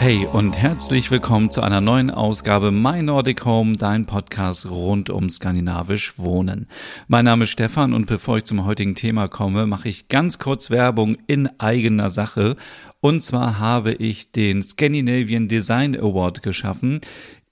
Hey und herzlich willkommen zu einer neuen Ausgabe My Nordic Home, dein Podcast rund um skandinavisch Wohnen. Mein Name ist Stefan und bevor ich zum heutigen Thema komme, mache ich ganz kurz Werbung in eigener Sache. Und zwar habe ich den Scandinavian Design Award geschaffen.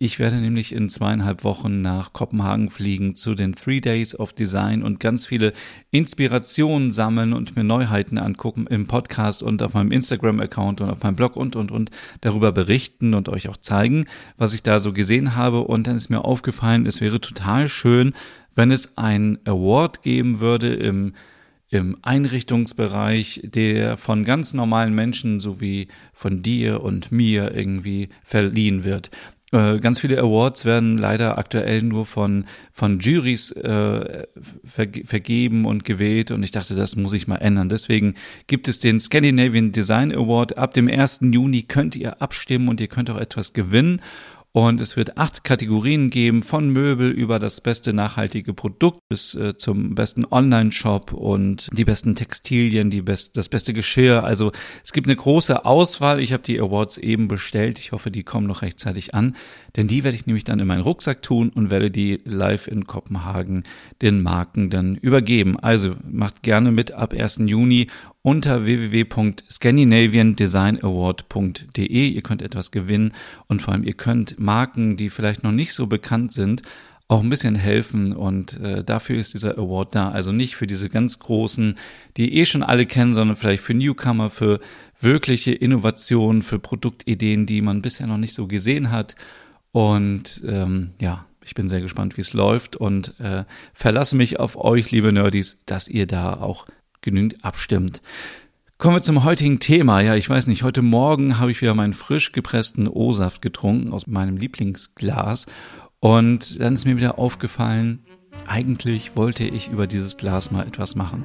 Ich werde nämlich in zweieinhalb Wochen nach Kopenhagen fliegen zu den Three Days of Design und ganz viele Inspirationen sammeln und mir Neuheiten angucken im Podcast und auf meinem Instagram-Account und auf meinem Blog und, und, und darüber berichten und euch auch zeigen, was ich da so gesehen habe. Und dann ist mir aufgefallen, es wäre total schön, wenn es ein Award geben würde im im Einrichtungsbereich, der von ganz normalen Menschen sowie von dir und mir irgendwie verliehen wird. Äh, ganz viele Awards werden leider aktuell nur von, von Juries äh, ver vergeben und gewählt und ich dachte, das muss ich mal ändern. Deswegen gibt es den Scandinavian Design Award. Ab dem 1. Juni könnt ihr abstimmen und ihr könnt auch etwas gewinnen. Und es wird acht Kategorien geben, von Möbel über das beste nachhaltige Produkt bis äh, zum besten Online-Shop und die besten Textilien, die best, das beste Geschirr. Also es gibt eine große Auswahl. Ich habe die Awards eben bestellt. Ich hoffe, die kommen noch rechtzeitig an, denn die werde ich nämlich dann in meinen Rucksack tun und werde die live in Kopenhagen den Marken dann übergeben. Also macht gerne mit ab 1. Juni unter www.scandinaviandesignaward.de. Ihr könnt etwas gewinnen und vor allem ihr könnt Marken, die vielleicht noch nicht so bekannt sind, auch ein bisschen helfen und äh, dafür ist dieser Award da. Also nicht für diese ganz großen, die eh schon alle kennen, sondern vielleicht für Newcomer, für wirkliche Innovationen, für Produktideen, die man bisher noch nicht so gesehen hat. Und ähm, ja, ich bin sehr gespannt, wie es läuft und äh, verlasse mich auf euch, liebe Nerdies, dass ihr da auch genügend abstimmt. Kommen wir zum heutigen Thema. Ja, ich weiß nicht, heute Morgen habe ich wieder meinen frisch gepressten O-Saft getrunken aus meinem Lieblingsglas und dann ist mir wieder aufgefallen, eigentlich wollte ich über dieses Glas mal etwas machen.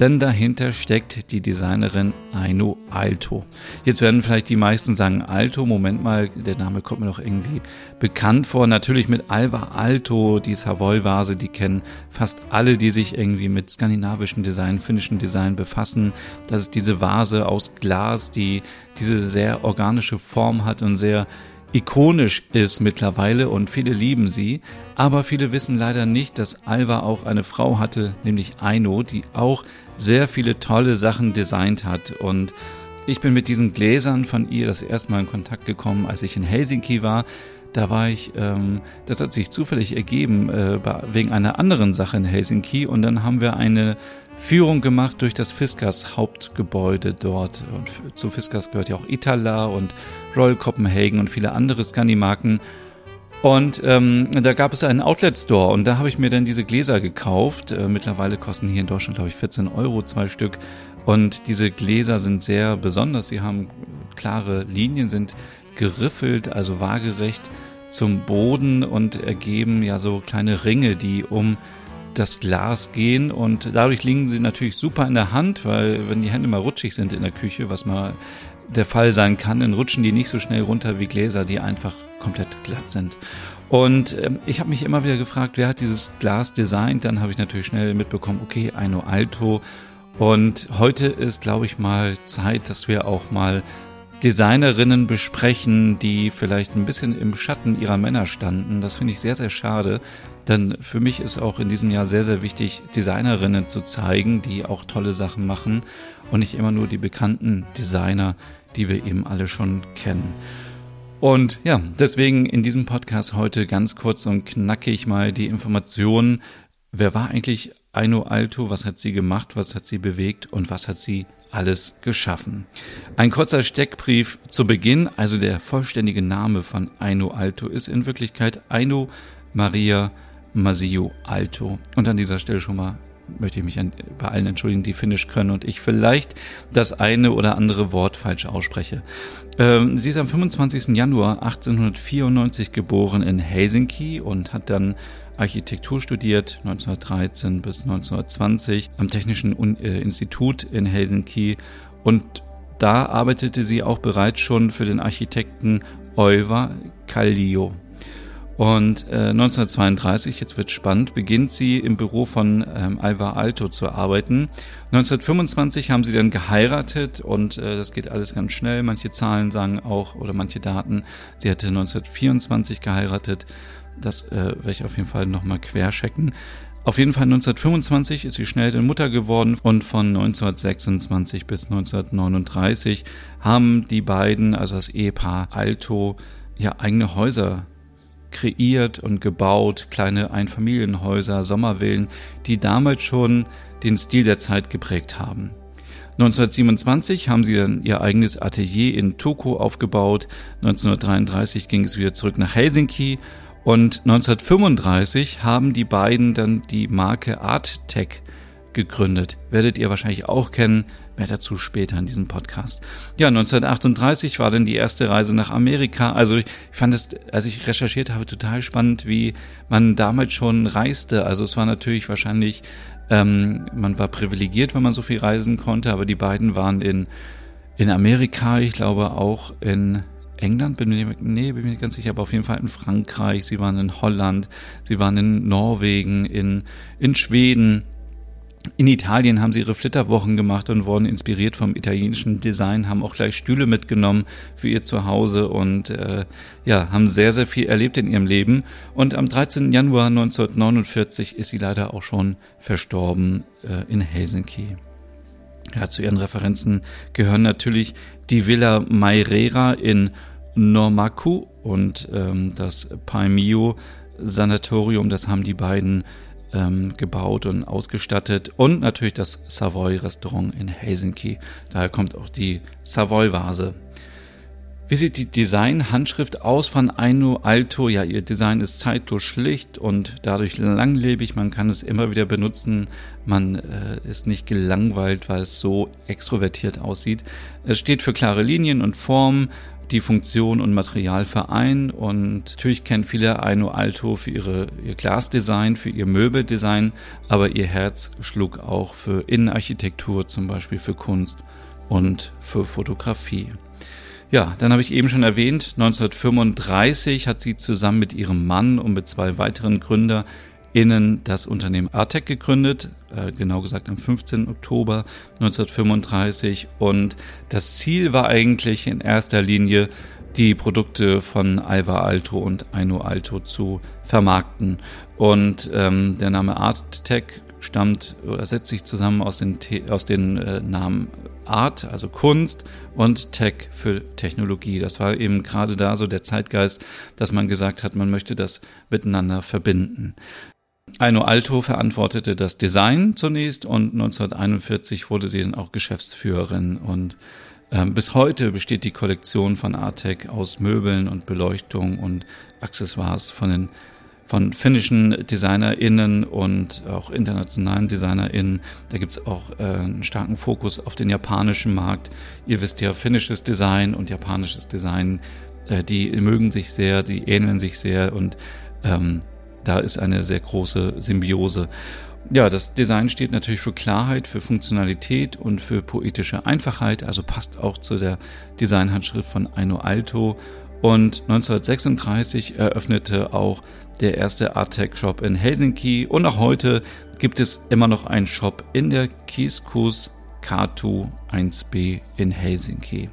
Denn dahinter steckt die Designerin Aino Alto. Jetzt werden vielleicht die meisten sagen, Alto, Moment mal, der Name kommt mir doch irgendwie bekannt vor. Natürlich mit Alva Alto, die Savoy-Vase, die kennen fast alle, die sich irgendwie mit skandinavischen Design, finnischen Design befassen. Das ist diese Vase aus Glas, die diese sehr organische Form hat und sehr ikonisch ist mittlerweile und viele lieben sie, aber viele wissen leider nicht, dass Alva auch eine Frau hatte, nämlich Aino, die auch sehr viele tolle Sachen designt hat und ich bin mit diesen Gläsern von ihr das erste Mal in Kontakt gekommen, als ich in Helsinki war. Da war ich, ähm, das hat sich zufällig ergeben, äh, wegen einer anderen Sache in Helsinki. Und dann haben wir eine Führung gemacht durch das Fiskars Hauptgebäude dort. Und zu Fiskars gehört ja auch Itala und Royal Copenhagen und viele andere Scandi-Marken. Und ähm, da gab es einen Outlet-Store und da habe ich mir dann diese Gläser gekauft. Äh, mittlerweile kosten hier in Deutschland, glaube ich, 14 Euro zwei Stück. Und diese Gläser sind sehr besonders. Sie haben klare Linien, sind geriffelt, also waagerecht zum Boden und ergeben ja so kleine Ringe, die um das Glas gehen und dadurch liegen sie natürlich super in der Hand, weil wenn die Hände mal rutschig sind in der Küche, was mal der Fall sein kann, dann rutschen die nicht so schnell runter wie Gläser, die einfach komplett glatt sind. Und ähm, ich habe mich immer wieder gefragt, wer hat dieses Glas designt? Dann habe ich natürlich schnell mitbekommen, okay, Aino Alto. Und heute ist, glaube ich, mal Zeit, dass wir auch mal Designerinnen besprechen, die vielleicht ein bisschen im Schatten ihrer Männer standen. Das finde ich sehr, sehr schade. Denn für mich ist auch in diesem Jahr sehr, sehr wichtig, Designerinnen zu zeigen, die auch tolle Sachen machen und nicht immer nur die bekannten Designer, die wir eben alle schon kennen. Und ja, deswegen in diesem Podcast heute ganz kurz und knackig mal die Informationen. Wer war eigentlich Aino Alto? Was hat sie gemacht? Was hat sie bewegt? Und was hat sie alles geschaffen. Ein kurzer Steckbrief zu Beginn, also der vollständige Name von Aino Alto ist in Wirklichkeit Aino Maria Masio Alto. Und an dieser Stelle schon mal möchte ich mich bei allen entschuldigen, die Finnisch können und ich vielleicht das eine oder andere Wort falsch ausspreche. Ähm, sie ist am 25. Januar 1894 geboren in Helsinki und hat dann Architektur studiert, 1913 bis 1920 am Technischen äh, Institut in Helsinki und da arbeitete sie auch bereits schon für den Architekten Oiva Kallio. Und äh, 1932, jetzt wird spannend, beginnt sie im Büro von ähm, Alva Alto zu arbeiten. 1925 haben sie dann geheiratet und äh, das geht alles ganz schnell. Manche Zahlen sagen auch oder manche Daten, sie hätte 1924 geheiratet. Das äh, werde ich auf jeden Fall nochmal querchecken. Auf jeden Fall 1925 ist sie schnell dann Mutter geworden und von 1926 bis 1939 haben die beiden, also das Ehepaar Alto, ja eigene Häuser kreiert und gebaut, kleine Einfamilienhäuser, Sommervillen, die damals schon den Stil der Zeit geprägt haben. 1927 haben sie dann ihr eigenes Atelier in Toko aufgebaut. 1933 ging es wieder zurück nach Helsinki und 1935 haben die beiden dann die Marke ArtTech gegründet. Werdet ihr wahrscheinlich auch kennen. Mehr dazu später in diesem Podcast. Ja, 1938 war dann die erste Reise nach Amerika. Also ich fand es, als ich recherchiert habe, total spannend, wie man damals schon reiste. Also es war natürlich wahrscheinlich, ähm, man war privilegiert, wenn man so viel reisen konnte, aber die beiden waren in, in Amerika, ich glaube auch in England, bin mir, nee, bin mir nicht ganz sicher, aber auf jeden Fall in Frankreich, sie waren in Holland, sie waren in Norwegen, in, in Schweden, in Italien haben sie ihre Flitterwochen gemacht und wurden inspiriert vom italienischen Design, haben auch gleich Stühle mitgenommen für ihr Zuhause und äh, ja, haben sehr, sehr viel erlebt in ihrem Leben. Und am 13. Januar 1949 ist sie leider auch schon verstorben äh, in Helsinki. Ja, zu ihren Referenzen gehören natürlich die Villa Mairera in Normaku und ähm, das Paimio Sanatorium, das haben die beiden ähm, gebaut und ausgestattet und natürlich das Savoy Restaurant in Helsinki. Daher kommt auch die Savoy Vase. Wie sieht die Design-Handschrift aus von Aino Alto? Ja, ihr Design ist zeitlos schlicht und dadurch langlebig. Man kann es immer wieder benutzen. Man äh, ist nicht gelangweilt, weil es so extrovertiert aussieht. Es steht für klare Linien und Formen, die Funktion und Material vereinen. Und natürlich kennen viele Aino Alto für ihre, ihr Glasdesign, für ihr Möbeldesign, aber ihr Herz schlug auch für Innenarchitektur, zum Beispiel für Kunst und für Fotografie. Ja, dann habe ich eben schon erwähnt, 1935 hat sie zusammen mit ihrem Mann und mit zwei weiteren Gründern innen das Unternehmen Artec gegründet, äh, genau gesagt am 15. Oktober 1935. Und das Ziel war eigentlich in erster Linie, die Produkte von Alva Alto und Aino Alto zu vermarkten. Und ähm, der Name Arttech stammt oder setzt sich zusammen aus den, aus den äh, Namen Art, also Kunst, und Tech für Technologie. Das war eben gerade da so der Zeitgeist, dass man gesagt hat, man möchte das miteinander verbinden. Aino Alto verantwortete das Design zunächst und 1941 wurde sie dann auch Geschäftsführerin und ähm, bis heute besteht die Kollektion von Artec aus Möbeln und Beleuchtung und Accessoires von den von finnischen DesignerInnen und auch internationalen DesignerInnen. Da gibt es auch äh, einen starken Fokus auf den japanischen Markt. Ihr wisst ja, finnisches Design und japanisches Design, äh, die mögen sich sehr, die ähneln sich sehr und ähm, da ist eine sehr große Symbiose. Ja, das Design steht natürlich für Klarheit, für Funktionalität und für poetische Einfachheit, also passt auch zu der Designhandschrift von Aino Alto. Und 1936 eröffnete auch der erste Arttech-Shop in Helsinki und auch heute gibt es immer noch einen Shop in der Kieskus Katu 1b in Helsinki.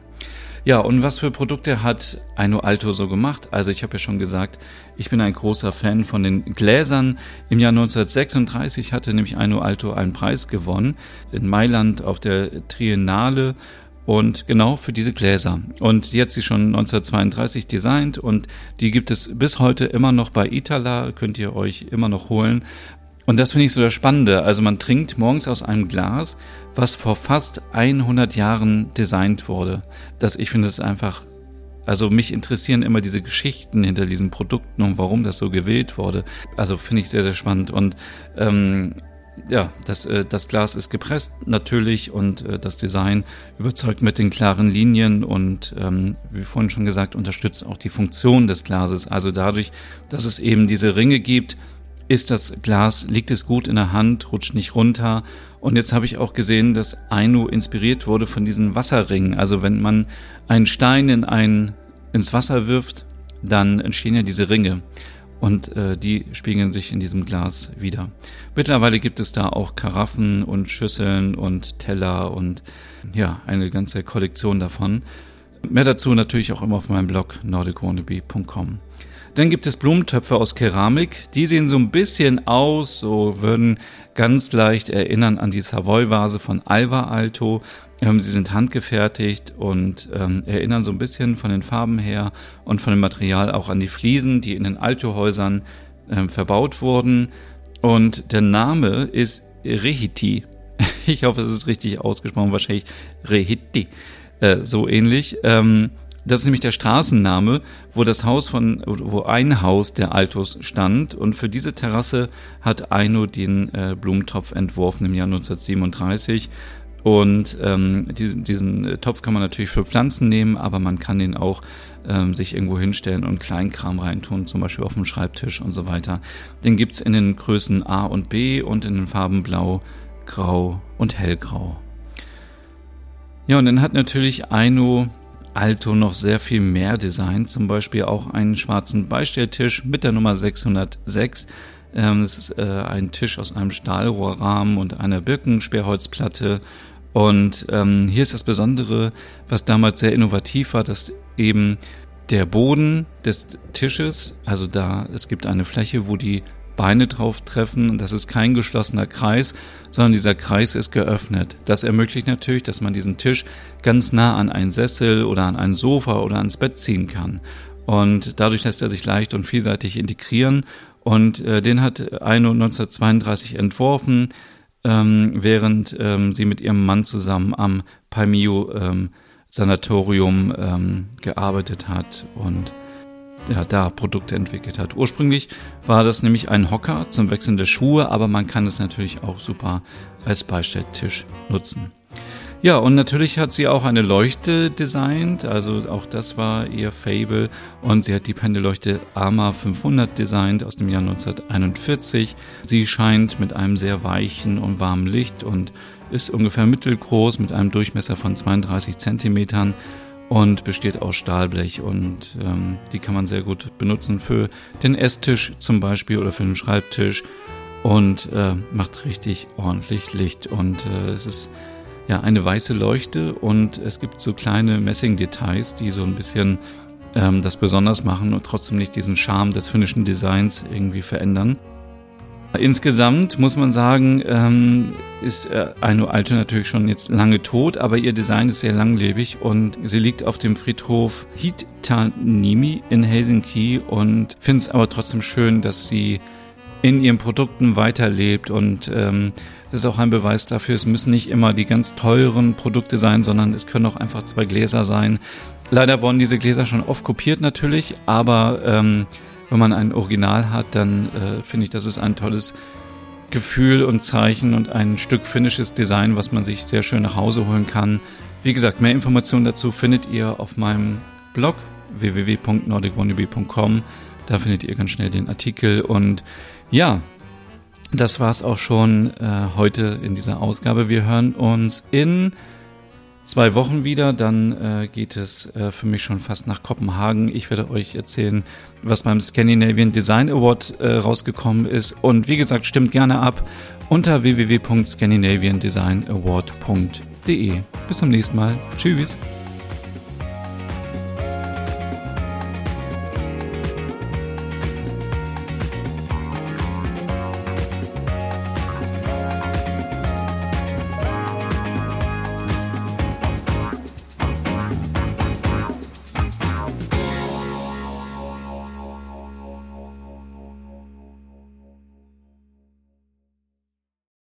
Ja, und was für Produkte hat Aino Alto so gemacht? Also ich habe ja schon gesagt, ich bin ein großer Fan von den Gläsern. Im Jahr 1936 hatte nämlich Aino Alto einen Preis gewonnen in Mailand auf der Triennale und genau für diese Gläser. Und die hat sie schon 1932 designt und die gibt es bis heute immer noch bei Itala, könnt ihr euch immer noch holen. Und das finde ich so das Spannende. Also man trinkt morgens aus einem Glas, was vor fast 100 Jahren designt wurde. Das, ich finde es einfach, also mich interessieren immer diese Geschichten hinter diesen Produkten und warum das so gewählt wurde. Also finde ich sehr, sehr spannend. Und ähm, ja, das, äh, das Glas ist gepresst natürlich und äh, das Design überzeugt mit den klaren Linien und ähm, wie vorhin schon gesagt, unterstützt auch die Funktion des Glases. Also dadurch, dass es eben diese Ringe gibt, ist das Glas, liegt es gut in der Hand, rutscht nicht runter. Und jetzt habe ich auch gesehen, dass Aino inspiriert wurde von diesen Wasserringen. Also wenn man einen Stein in ein, ins Wasser wirft, dann entstehen ja diese Ringe und äh, die spiegeln sich in diesem Glas wieder. Mittlerweile gibt es da auch Karaffen und Schüsseln und Teller und ja, eine ganze Kollektion davon. Mehr dazu natürlich auch immer auf meinem Blog nordicwannabe.com. Dann gibt es Blumentöpfe aus Keramik. Die sehen so ein bisschen aus, so würden ganz leicht erinnern an die Savoy-Vase von Alva Alto. Ähm, sie sind handgefertigt und ähm, erinnern so ein bisschen von den Farben her und von dem Material auch an die Fliesen, die in den Alto-Häusern ähm, verbaut wurden. Und der Name ist Rehiti. Ich hoffe, es ist richtig ausgesprochen, wahrscheinlich Rehiti, äh, so ähnlich. Ähm, das ist nämlich der Straßenname, wo das Haus von, wo ein Haus der Altos stand. Und für diese Terrasse hat Aino den äh, Blumentopf entworfen im Jahr 1937. Und ähm, diesen, diesen Topf kann man natürlich für Pflanzen nehmen, aber man kann den auch ähm, sich irgendwo hinstellen und Kleinkram reintun, zum Beispiel auf dem Schreibtisch und so weiter. Den gibt's in den Größen A und B und in den Farben Blau, Grau und Hellgrau. Ja, und dann hat natürlich Aino Alto noch sehr viel mehr Design, zum Beispiel auch einen schwarzen Beistelltisch mit der Nummer 606. Ähm, das ist äh, ein Tisch aus einem Stahlrohrrahmen und einer Birkensperrholzplatte. Und ähm, hier ist das Besondere, was damals sehr innovativ war, dass eben der Boden des Tisches, also da, es gibt eine Fläche, wo die Beine drauf treffen und das ist kein geschlossener Kreis, sondern dieser Kreis ist geöffnet. Das ermöglicht natürlich, dass man diesen Tisch ganz nah an einen Sessel oder an ein Sofa oder ans Bett ziehen kann. Und dadurch lässt er sich leicht und vielseitig integrieren. Und äh, den hat Aino 1932 entworfen, ähm, während ähm, sie mit ihrem Mann zusammen am Palmio ähm, Sanatorium ähm, gearbeitet hat und ja, da Produkte entwickelt hat. Ursprünglich war das nämlich ein Hocker zum Wechseln der Schuhe, aber man kann es natürlich auch super als Beistelltisch nutzen. Ja, und natürlich hat sie auch eine Leuchte designt, also auch das war ihr Fable und sie hat die Pendelleuchte Arma 500 designt aus dem Jahr 1941. Sie scheint mit einem sehr weichen und warmen Licht und ist ungefähr mittelgroß mit einem Durchmesser von 32 Zentimetern und besteht aus Stahlblech und ähm, die kann man sehr gut benutzen für den Esstisch zum Beispiel oder für den Schreibtisch und äh, macht richtig ordentlich Licht und äh, es ist ja eine weiße Leuchte und es gibt so kleine Messingdetails, die so ein bisschen ähm, das besonders machen und trotzdem nicht diesen Charme des finnischen Designs irgendwie verändern. Insgesamt muss man sagen, ähm, ist äh, Aino Alte natürlich schon jetzt lange tot, aber ihr Design ist sehr langlebig und sie liegt auf dem Friedhof Hitanimi in Helsinki und finde es aber trotzdem schön, dass sie in ihren Produkten weiterlebt und ähm, das ist auch ein Beweis dafür, es müssen nicht immer die ganz teuren Produkte sein, sondern es können auch einfach zwei Gläser sein. Leider wurden diese Gläser schon oft kopiert natürlich, aber ähm, wenn man ein Original hat, dann äh, finde ich, das ist ein tolles Gefühl und Zeichen und ein Stück finnisches Design, was man sich sehr schön nach Hause holen kann. Wie gesagt, mehr Informationen dazu findet ihr auf meinem Blog www.nordicwannabe.com. Da findet ihr ganz schnell den Artikel. Und ja, das war's auch schon äh, heute in dieser Ausgabe. Wir hören uns in zwei Wochen wieder. Dann äh, geht es äh, für mich schon fast nach Kopenhagen. Ich werde euch erzählen, was beim Scandinavian Design Award äh, rausgekommen ist. Und wie gesagt, stimmt gerne ab unter www.scandinaviandesignaward.de. Bis zum nächsten Mal. Tschüss.